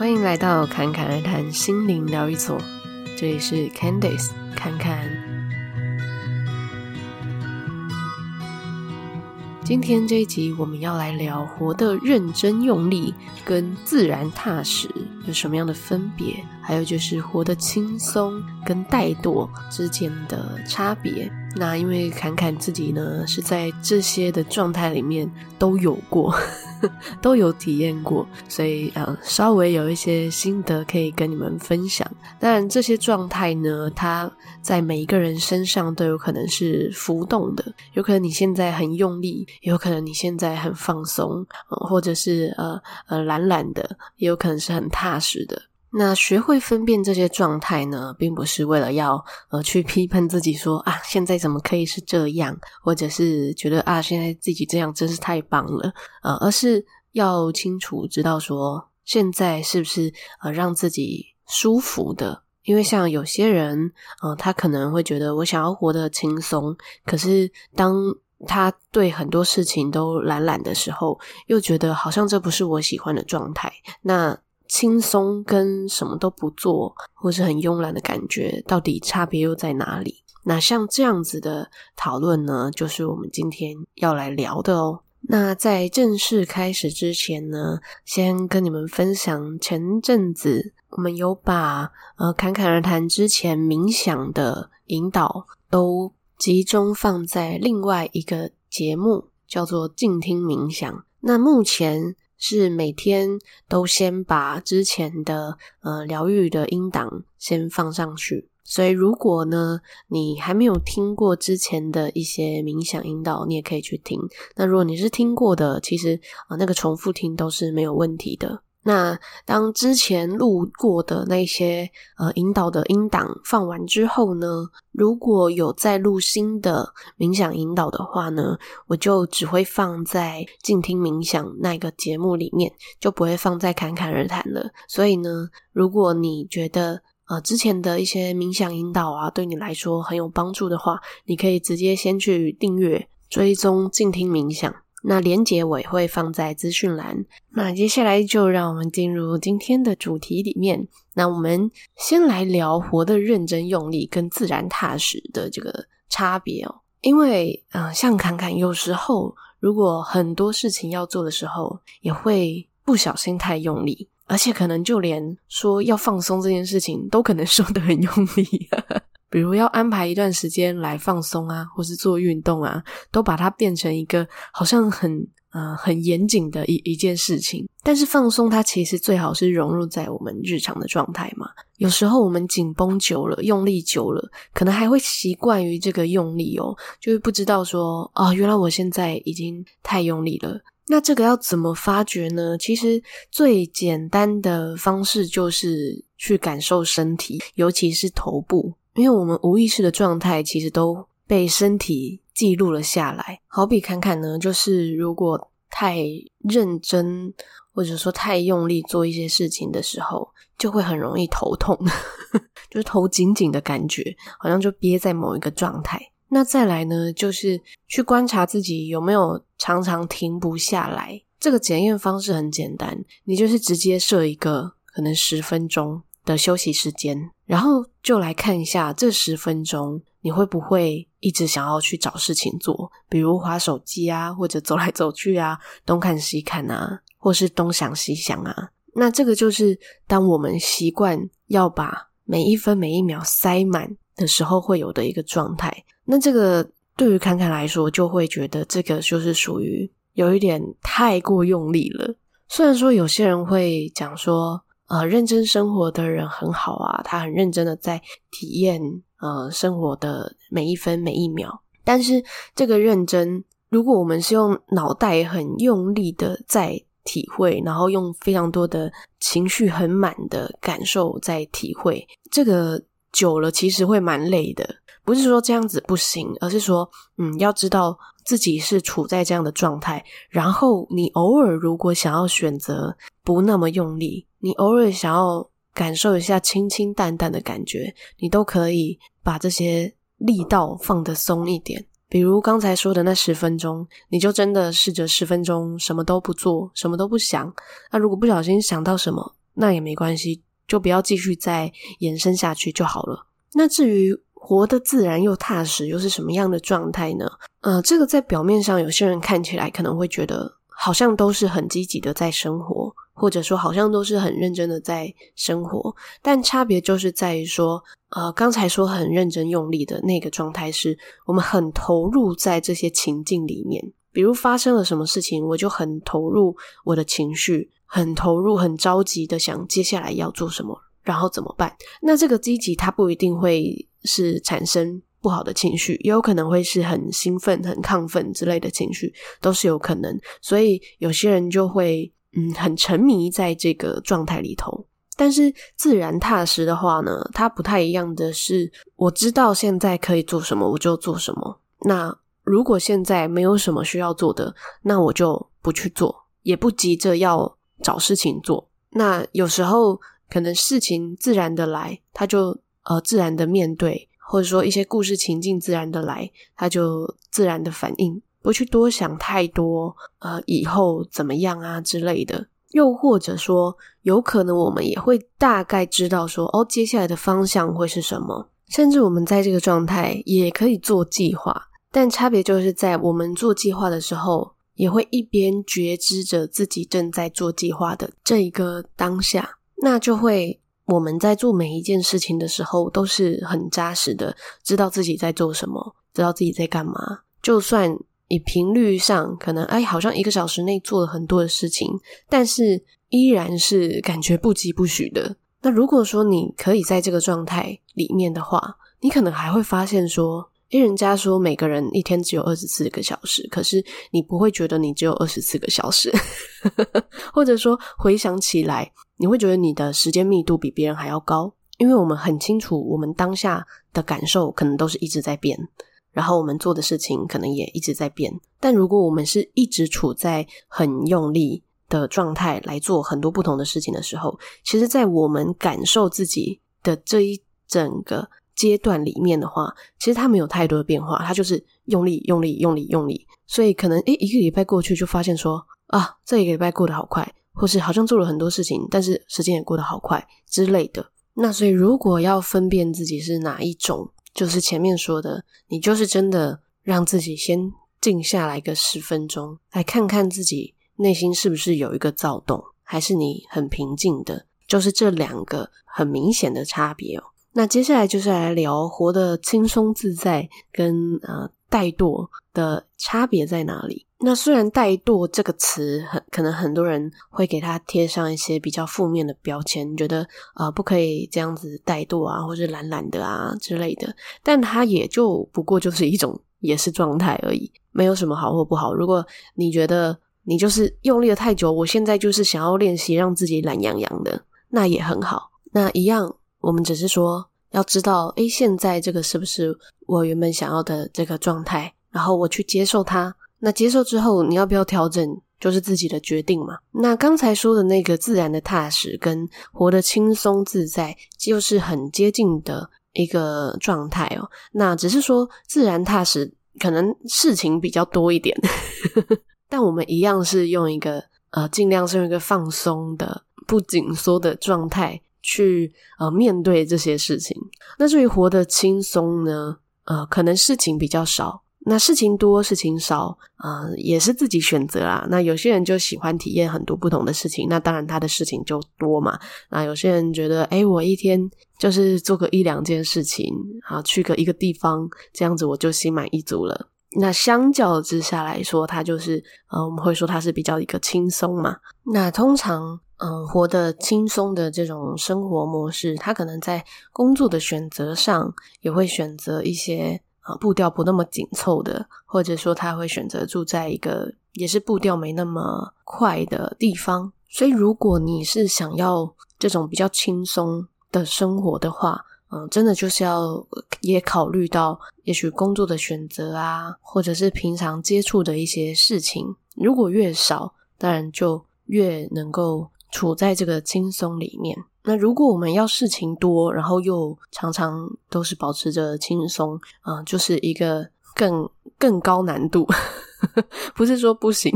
欢迎来到侃侃而谈心灵疗愈所，这里是 Candice 侃侃。今天这一集我们要来聊活得认真用力跟自然踏实有什么样的分别，还有就是活得轻松跟怠惰之间的差别。那因为侃侃自己呢是在这些的状态里面都有过。都有体验过，所以呃，稍微有一些心得可以跟你们分享。当然，这些状态呢，它在每一个人身上都有可能是浮动的，有可能你现在很用力，有可能你现在很放松，或者是呃呃懒懒的，也有可能是很踏实的。那学会分辨这些状态呢，并不是为了要呃去批判自己说啊，现在怎么可以是这样，或者是觉得啊，现在自己这样真是太棒了，呃，而是要清楚知道说，现在是不是呃让自己舒服的。因为像有些人，呃，他可能会觉得我想要活得轻松，可是当他对很多事情都懒懒的时候，又觉得好像这不是我喜欢的状态，那。轻松跟什么都不做，或是很慵懒的感觉，到底差别又在哪里？那像这样子的讨论呢，就是我们今天要来聊的哦。那在正式开始之前呢，先跟你们分享，前阵子我们有把呃侃侃而谈之前冥想的引导都集中放在另外一个节目，叫做静听冥想。那目前。是每天都先把之前的呃疗愈的音档先放上去，所以如果呢你还没有听过之前的一些冥想引导，你也可以去听。那如果你是听过的，其实啊、呃、那个重复听都是没有问题的。那当之前录过的那些呃引导的音档放完之后呢，如果有再录新的冥想引导的话呢，我就只会放在静听冥想那个节目里面，就不会放在侃侃而谈了。所以呢，如果你觉得呃之前的一些冥想引导啊对你来说很有帮助的话，你可以直接先去订阅追踪静听冥想。那连结我也会放在资讯栏。那接下来就让我们进入今天的主题里面。那我们先来聊活得认真用力跟自然踏实的这个差别哦。因为，嗯、像侃侃有时候如果很多事情要做的时候，也会不小心太用力，而且可能就连说要放松这件事情，都可能说得很用力。比如要安排一段时间来放松啊，或是做运动啊，都把它变成一个好像很呃很严谨的一一件事情。但是放松它其实最好是融入在我们日常的状态嘛。有时候我们紧绷久了，用力久了，可能还会习惯于这个用力哦，就是不知道说哦，原来我现在已经太用力了。那这个要怎么发觉呢？其实最简单的方式就是去感受身体，尤其是头部。因为我们无意识的状态，其实都被身体记录了下来。好比侃侃呢，就是如果太认真，或者说太用力做一些事情的时候，就会很容易头痛，就是头紧紧的感觉，好像就憋在某一个状态。那再来呢，就是去观察自己有没有常常停不下来。这个检验方式很简单，你就是直接设一个可能十分钟的休息时间，然后就来看一下这十分钟你会不会一直想要去找事情做，比如划手机啊，或者走来走去啊，东看西看啊，或是东想西想啊。那这个就是当我们习惯要把每一分每一秒塞满的时候会有的一个状态。那这个对于侃侃来说，就会觉得这个就是属于有一点太过用力了。虽然说有些人会讲说，呃，认真生活的人很好啊，他很认真的在体验呃生活的每一分每一秒。但是这个认真，如果我们是用脑袋很用力的在体会，然后用非常多的情绪很满的感受在体会，这个久了其实会蛮累的。不是说这样子不行，而是说，嗯，要知道自己是处在这样的状态，然后你偶尔如果想要选择不那么用力。你偶尔想要感受一下清清淡淡的感觉，你都可以把这些力道放得松一点。比如刚才说的那十分钟，你就真的试着十分钟什么都不做，什么都不想。那如果不小心想到什么，那也没关系，就不要继续再延伸下去就好了。那至于活得自然又踏实，又是什么样的状态呢？呃，这个在表面上，有些人看起来可能会觉得好像都是很积极的在生活，或者说好像都是很认真的在生活，但差别就是在于说，呃，刚才说很认真用力的那个状态，是我们很投入在这些情境里面。比如发生了什么事情，我就很投入我的情绪，很投入，很着急的想接下来要做什么，然后怎么办。那这个积极，它不一定会是产生不好的情绪，也有可能会是很兴奋、很亢奋之类的情绪，都是有可能。所以有些人就会嗯很沉迷在这个状态里头。但是自然踏实的话呢，它不太一样的是，我知道现在可以做什么，我就做什么。那如果现在没有什么需要做的，那我就不去做，也不急着要找事情做。那有时候可能事情自然的来，他就呃自然的面对，或者说一些故事情境自然的来，他就自然的反应，不去多想太多，呃以后怎么样啊之类的。又或者说，有可能我们也会大概知道说，哦，接下来的方向会是什么，甚至我们在这个状态也可以做计划。但差别就是在我们做计划的时候，也会一边觉知着自己正在做计划的这一个当下，那就会我们在做每一件事情的时候都是很扎实的，知道自己在做什么，知道自己在干嘛。就算以频率上可能哎，好像一个小时内做了很多的事情，但是依然是感觉不疾不徐的。那如果说你可以在这个状态里面的话，你可能还会发现说。因为人家说每个人一天只有二十四个小时，可是你不会觉得你只有二十四个小时，或者说回想起来，你会觉得你的时间密度比别人还要高。因为我们很清楚，我们当下的感受可能都是一直在变，然后我们做的事情可能也一直在变。但如果我们是一直处在很用力的状态来做很多不同的事情的时候，其实，在我们感受自己的这一整个。阶段里面的话，其实它没有太多的变化，它就是用力、用力、用力、用力。所以可能诶，一个礼拜过去就发现说啊，这一个礼拜过得好快，或是好像做了很多事情，但是时间也过得好快之类的。那所以如果要分辨自己是哪一种，就是前面说的，你就是真的让自己先静下来个十分钟，来看看自己内心是不是有一个躁动，还是你很平静的，就是这两个很明显的差别哦。那接下来就是来聊活得轻松自在跟呃怠惰的差别在哪里？那虽然怠惰这个词很可能很多人会给它贴上一些比较负面的标签，觉得呃不可以这样子怠惰啊，或是懒懒的啊之类的，但它也就不过就是一种也是状态而已，没有什么好或不好。如果你觉得你就是用力了太久，我现在就是想要练习让自己懒洋洋的，那也很好，那一样。我们只是说，要知道，诶，现在这个是不是我原本想要的这个状态？然后我去接受它。那接受之后，你要不要调整，就是自己的决定嘛。那刚才说的那个自然的踏实，跟活得轻松自在，就是很接近的一个状态哦。那只是说，自然踏实可能事情比较多一点，但我们一样是用一个呃，尽量是用一个放松的、不紧缩的状态。去呃面对这些事情。那至于活得轻松呢？呃，可能事情比较少。那事情多，事情少，呃，也是自己选择啦。那有些人就喜欢体验很多不同的事情，那当然他的事情就多嘛。那有些人觉得，诶，我一天就是做个一两件事情，啊，去个一个地方，这样子我就心满意足了。那相较之下来说，他就是呃，我们会说他是比较一个轻松嘛。那通常。嗯，活得轻松的这种生活模式，他可能在工作的选择上也会选择一些啊步调不那么紧凑的，或者说他会选择住在一个也是步调没那么快的地方。所以，如果你是想要这种比较轻松的生活的话，嗯，真的就是要也考虑到，也许工作的选择啊，或者是平常接触的一些事情，如果越少，当然就越能够。处在这个轻松里面。那如果我们要事情多，然后又常常都是保持着轻松，啊、呃，就是一个更更高难度。不是说不行，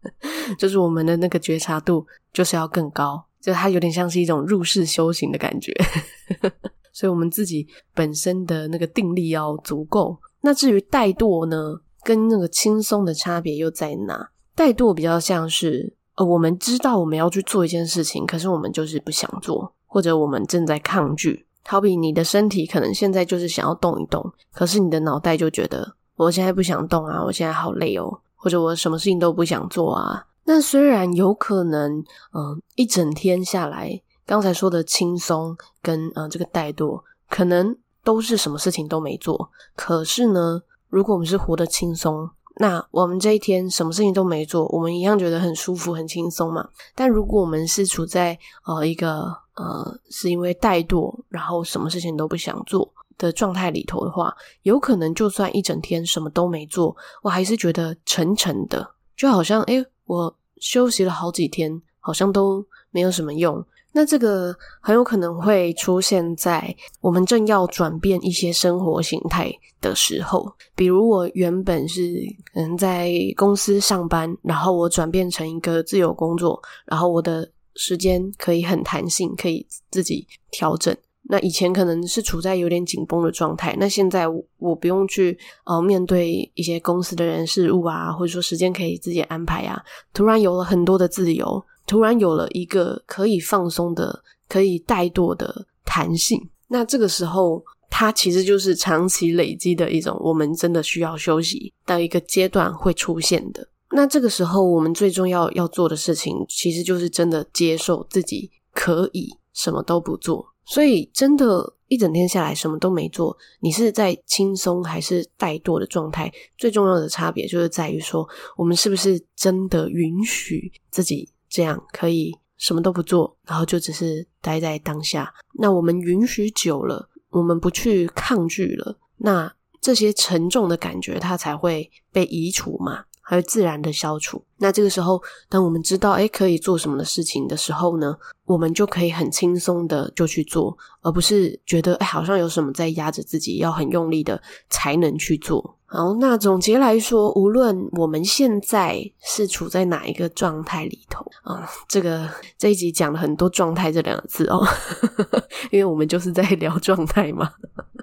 就是我们的那个觉察度就是要更高，就它有点像是一种入世修行的感觉。所以我们自己本身的那个定力要足够。那至于怠惰呢，跟那个轻松的差别又在哪？怠惰比较像是，呃，我们知道我们要去做一件事情，可是我们就是不想做，或者我们正在抗拒。好比你的身体可能现在就是想要动一动，可是你的脑袋就觉得我现在不想动啊，我现在好累哦，或者我什么事情都不想做啊。那虽然有可能，嗯、一整天下来，刚才说的轻松跟呃这个怠惰，可能都是什么事情都没做。可是呢，如果我们是活得轻松，那我们这一天什么事情都没做，我们一样觉得很舒服、很轻松嘛。但如果我们是处在呃一个呃是因为怠惰，然后什么事情都不想做的状态里头的话，有可能就算一整天什么都没做，我还是觉得沉沉的，就好像诶，我休息了好几天，好像都没有什么用。那这个很有可能会出现在我们正要转变一些生活形态的时候，比如我原本是嗯在公司上班，然后我转变成一个自由工作，然后我的时间可以很弹性，可以自己调整。那以前可能是处在有点紧绷的状态，那现在我，不用去呃面对一些公司的人事物啊，或者说时间可以自己安排啊，突然有了很多的自由。突然有了一个可以放松的、可以怠惰的弹性，那这个时候，它其实就是长期累积的一种，我们真的需要休息的一个阶段会出现的。那这个时候，我们最重要要做的事情，其实就是真的接受自己可以什么都不做。所以，真的，一整天下来什么都没做，你是在轻松还是怠惰的状态？最重要的差别就是在于说，我们是不是真的允许自己。这样可以什么都不做，然后就只是待在当下。那我们允许久了，我们不去抗拒了，那这些沉重的感觉它才会被移除嘛，还有自然的消除。那这个时候，当我们知道诶可以做什么的事情的时候呢，我们就可以很轻松的就去做，而不是觉得诶好像有什么在压着自己，要很用力的才能去做。好，那总结来说，无论我们现在是处在哪一个状态里头啊，这个这一集讲了很多“状态”这两个字哦，因为我们就是在聊状态嘛，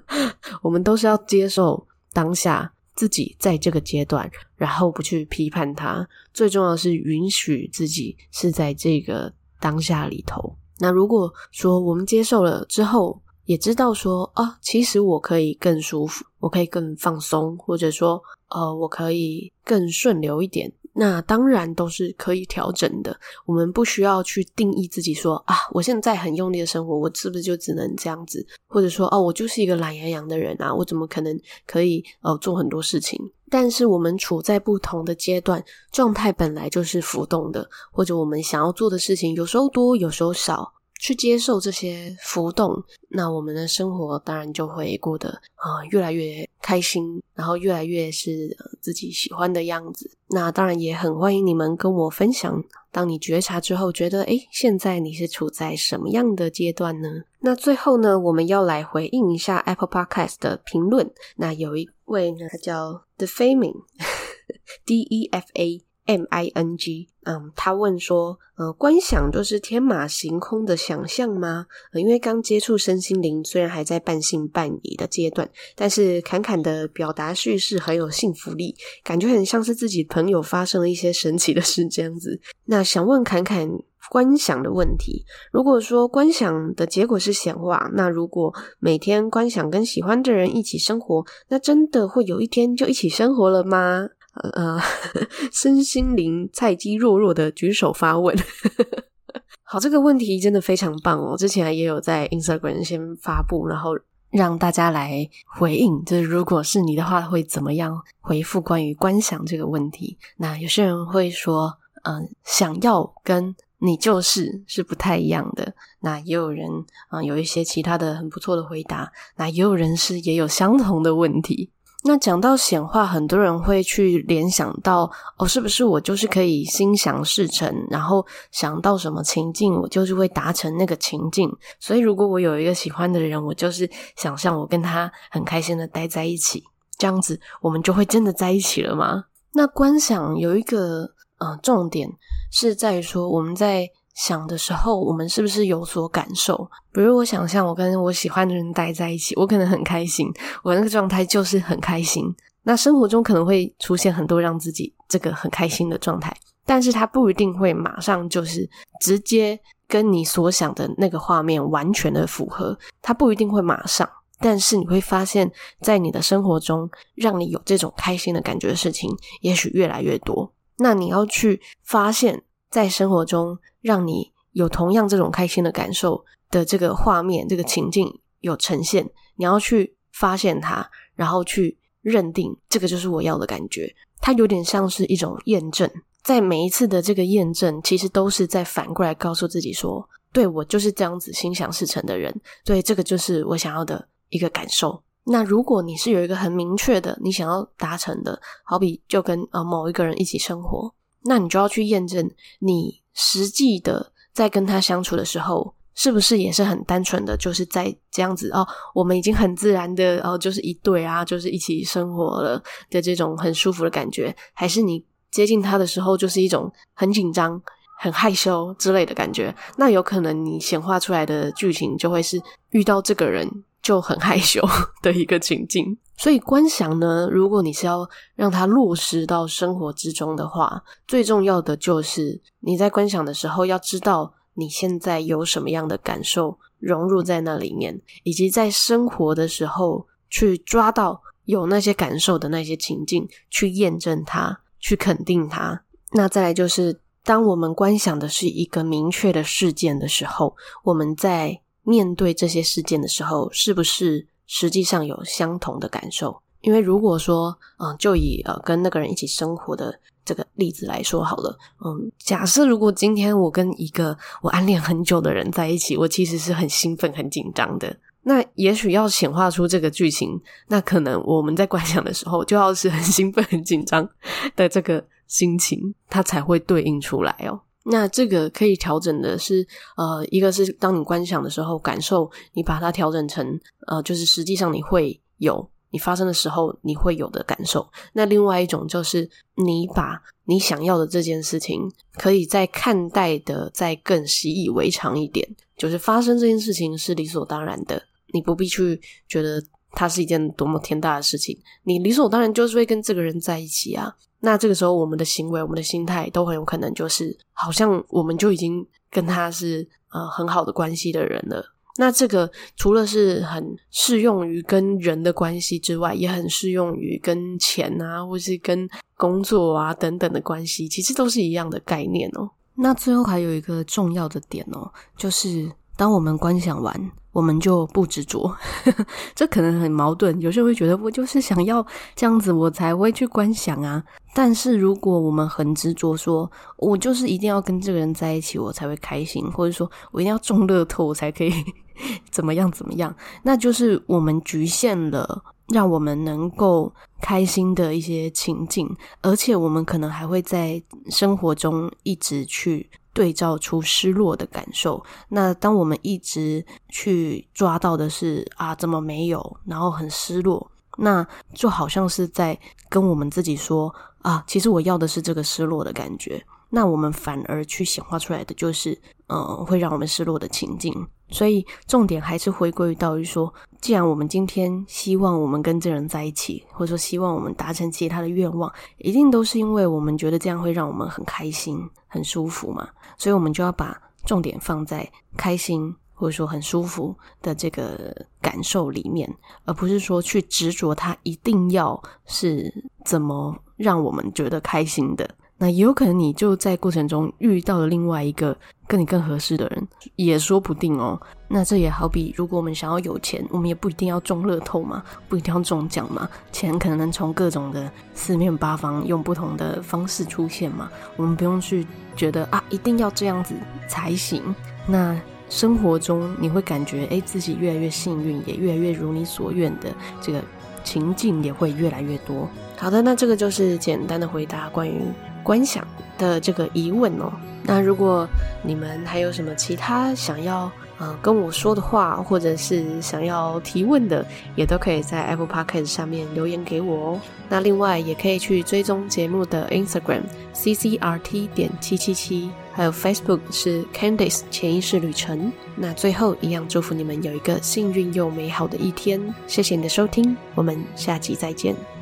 我们都是要接受当下自己在这个阶段，然后不去批判它，最重要是允许自己是在这个当下里头。那如果说我们接受了之后，也知道说啊，其实我可以更舒服，我可以更放松，或者说呃，我可以更顺流一点。那当然都是可以调整的。我们不需要去定义自己说啊，我现在很用力的生活，我是不是就只能这样子？或者说哦，我就是一个懒洋洋的人啊，我怎么可能可以呃做很多事情？但是我们处在不同的阶段，状态本来就是浮动的，或者我们想要做的事情有时候多，有时候少。去接受这些浮动，那我们的生活当然就会过得啊、越来越开心，然后越来越是、自己喜欢的样子。那当然也很欢迎你们跟我分享，当你觉察之后，觉得诶，现在你是处在什么样的阶段呢？那最后呢，我们要来回应一下 Apple Podcast 的评论。那有一位呢，他叫 The Faming，D E F A。M I N G，嗯，他问说，呃，观想就是天马行空的想象吗？呃，因为刚接触身心灵，虽然还在半信半疑的阶段，但是侃侃的表达叙事很有信服力，感觉很像是自己朋友发生了一些神奇的事这样子。那想问侃侃观想的问题，如果说观想的结果是显化，那如果每天观想跟喜欢的人一起生活，那真的会有一天就一起生活了吗？呃，身心灵菜鸡弱弱的举手发问。好，这个问题真的非常棒哦！之前也有在 Instagram 先发布，然后让大家来回应。就是如果是你的话，会怎么样回复关于观想这个问题？那有些人会说，嗯、想要跟你就是是不太一样的。那也有人啊、有一些其他的很不错的回答。那也有人是也有相同的问题。那讲到显化，很多人会去联想到哦，是不是我就是可以心想事成，然后想到什么情境，我就是会达成那个情境。所以，如果我有一个喜欢的人，我就是想象我跟他很开心的待在一起，这样子我们就会真的在一起了吗？那观想有一个呃重点是在于说，我们在想的时候，我们是不是有所感受？比如我想象我跟我喜欢的人待在一起，我可能很开心，我那个状态就是很开心。那生活中可能会出现很多让自己这个很开心的状态，但是它不一定会马上就是直接跟你所想的那个画面完全的符合，它不一定会马上。但是你会发现，在你的生活中，让你有这种开心的感觉的事情，也许越来越多。那你要去发现，在生活中让你有同样这种开心的感受的这个画面、这个情境有呈现，你要去发现它，然后去认定这个就是我要的感觉。它有点像是一种验证，在每一次的这个验证，其实都是在反过来告诉自己说：对，我就是这样子心想事成的人，对，这个就是我想要的。一个感受。那如果你是有一个很明确的你想要达成的，好比就跟呃某一个人一起生活，那你就要去验证你实际的在跟他相处的时候，是不是也是很单纯的，就是在这样子哦，我们已经很自然的哦，就是一对啊，就是一起生活了的这种很舒服的感觉，还是你接近他的时候就是一种很紧张、很害羞之类的感觉？那有可能你显化出来的剧情就会是遇到这个人。就很害羞 的一个情境，所以观想呢，如果你是要让它落实到生活之中的话，最重要的就是你在观想的时候要知道你现在有什么样的感受融入在那里面，以及在生活的时候去抓到有那些感受的那些情境，去验证它，去肯定它。那再来就是，当我们观想的是一个明确的事件的时候，我们在。面对这些事件的时候，是不是实际上有相同的感受？因为如果说，嗯，就以呃跟那个人一起生活的这个例子来说好了，嗯，假设如果今天我跟一个我暗恋很久的人在一起，我其实是很兴奋、很紧张的。那也许要显化出这个剧情，那可能我们在观想的时候，就要是很兴奋、很紧张的这个心情，它才会对应出来哦。那这个可以调整的是，呃，一个是当你观想的时候，感受你把它调整成，呃，就是实际上你会有你发生的时候你会有的感受。那另外一种就是你把你想要的这件事情，可以再看待的再更习以为常一点，就是发生这件事情是理所当然的，你不必去觉得它是一件多么天大的事情，你理所当然就是会跟这个人在一起啊。那这个时候，我们的行为、我们的心态都很有可能就是，好像我们就已经跟他是呃很好的关系的人了。那这个除了是很适用于跟人的关系之外，也很适用于跟钱啊，或是跟工作啊等等的关系，其实都是一样的概念哦。那最后还有一个重要的点哦，就是当我们观想完。我们就不执着，这可能很矛盾。有些人会觉得，我就是想要这样子，我才会去观想啊。但是如果我们很执着，说我就是一定要跟这个人在一起，我才会开心，或者说我一定要中乐透，我才可以 怎么样怎么样，那就是我们局限了让我们能够开心的一些情境，而且我们可能还会在生活中一直去。对照出失落的感受。那当我们一直去抓到的是啊，怎么没有？然后很失落，那就好像是在跟我们自己说啊，其实我要的是这个失落的感觉。那我们反而去显化出来的就是，嗯、会让我们失落的情境。所以重点还是回归到于说，既然我们今天希望我们跟这人在一起，或者说希望我们达成其他的愿望，一定都是因为我们觉得这样会让我们很开心、很舒服嘛。所以我们就要把重点放在开心或者说很舒服的这个感受里面，而不是说去执着它一定要是怎么让我们觉得开心的。那也有可能你就在过程中遇到了另外一个跟你更合适的人，也说不定哦。那这也好比，如果我们想要有钱，我们也不一定要中乐透嘛，不一定要中奖嘛。钱可能能从各种的四面八方用不同的方式出现嘛。我们不用去觉得啊，一定要这样子才行。那生活中你会感觉，诶，自己越来越幸运，也越来越如你所愿的这个情境也会越来越多。好的，那这个就是简单的回答关于。观想的这个疑问哦，那如果你们还有什么其他想要呃跟我说的话，或者是想要提问的，也都可以在 Apple Podcast 上面留言给我哦。那另外也可以去追踪节目的 Instagram CCRT 点七七七。还有 Facebook 是 Candice 潜意识旅程。那最后一样，祝福你们有一个幸运又美好的一天。谢谢你的收听，我们下集再见。